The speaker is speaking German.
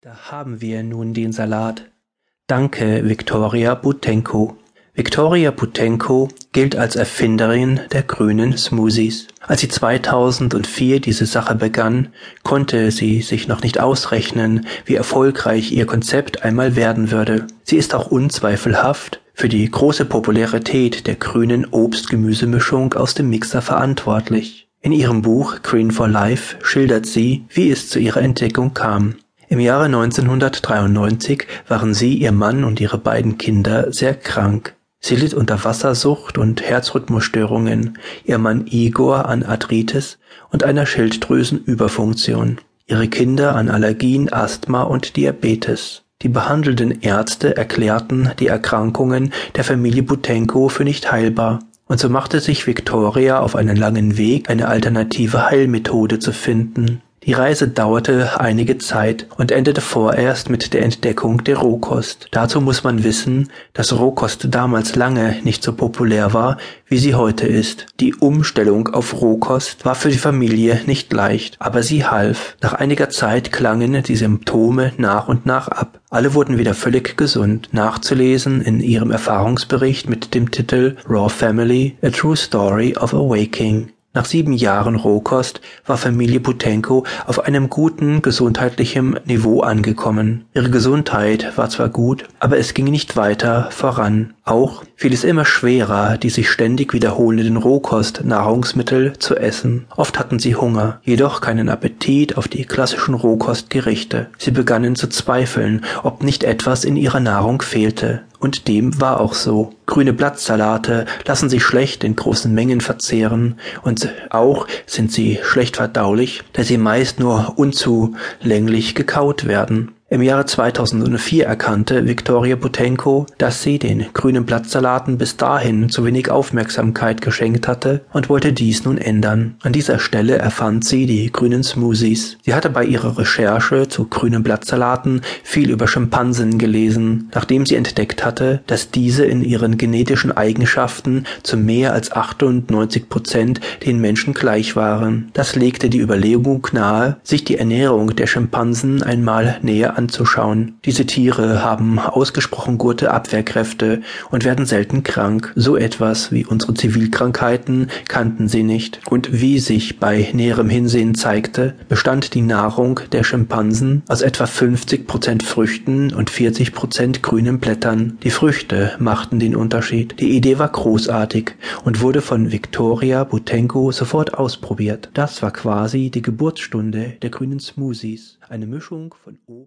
Da haben wir nun den Salat. Danke, Viktoria Butenko. Viktoria Butenko gilt als Erfinderin der grünen Smoothies. Als sie 2004 diese Sache begann, konnte sie sich noch nicht ausrechnen, wie erfolgreich ihr Konzept einmal werden würde. Sie ist auch unzweifelhaft für die große Popularität der grünen Obst-Gemüsemischung aus dem Mixer verantwortlich. In ihrem Buch Green for Life schildert sie, wie es zu ihrer Entdeckung kam. Im Jahre 1993 waren sie, ihr Mann und ihre beiden Kinder sehr krank. Sie litt unter Wassersucht und Herzrhythmusstörungen, ihr Mann Igor an Arthritis und einer Schilddrüsenüberfunktion, ihre Kinder an Allergien, Asthma und Diabetes. Die behandelnden Ärzte erklärten die Erkrankungen der Familie Butenko für nicht heilbar, und so machte sich Viktoria auf einen langen Weg, eine alternative Heilmethode zu finden. Die Reise dauerte einige Zeit und endete vorerst mit der Entdeckung der Rohkost. Dazu muss man wissen, dass Rohkost damals lange nicht so populär war, wie sie heute ist. Die Umstellung auf Rohkost war für die Familie nicht leicht, aber sie half. Nach einiger Zeit klangen die Symptome nach und nach ab. Alle wurden wieder völlig gesund. Nachzulesen in ihrem Erfahrungsbericht mit dem Titel Raw Family, A True Story of Awaking. Nach sieben Jahren Rohkost war Familie Butenko auf einem guten gesundheitlichen Niveau angekommen. Ihre Gesundheit war zwar gut, aber es ging nicht weiter voran. Auch fiel es immer schwerer, die sich ständig wiederholenden Rohkost-Nahrungsmittel zu essen. Oft hatten sie Hunger, jedoch keinen Appetit auf die klassischen Rohkostgerichte. Sie begannen zu zweifeln, ob nicht etwas in ihrer Nahrung fehlte. Und dem war auch so. Grüne Blattsalate lassen sich schlecht in großen Mengen verzehren und auch sind sie schlecht verdaulich, da sie meist nur unzulänglich gekaut werden. Im Jahre 2004 erkannte Viktoria Butenko, dass sie den grünen Blattsalaten bis dahin zu wenig Aufmerksamkeit geschenkt hatte und wollte dies nun ändern. An dieser Stelle erfand sie die grünen Smoothies. Sie hatte bei ihrer Recherche zu grünen Blattsalaten viel über Schimpansen gelesen, nachdem sie entdeckt hatte, dass diese in ihren genetischen Eigenschaften zu mehr als 98 Prozent den Menschen gleich waren. Das legte die Überlegung nahe, sich die Ernährung der Schimpansen einmal näher anzuschauen. Diese Tiere haben ausgesprochen gute Abwehrkräfte und werden selten krank. So etwas wie unsere Zivilkrankheiten kannten sie nicht. Und wie sich bei näherem Hinsehen zeigte, bestand die Nahrung der Schimpansen aus etwa 50 Prozent Früchten und 40 Prozent grünen Blättern. Die Früchte machten den Unterschied. Die Idee war großartig und wurde von Victoria Butenko sofort ausprobiert. Das war quasi die Geburtsstunde der grünen Smoothies. Eine Mischung von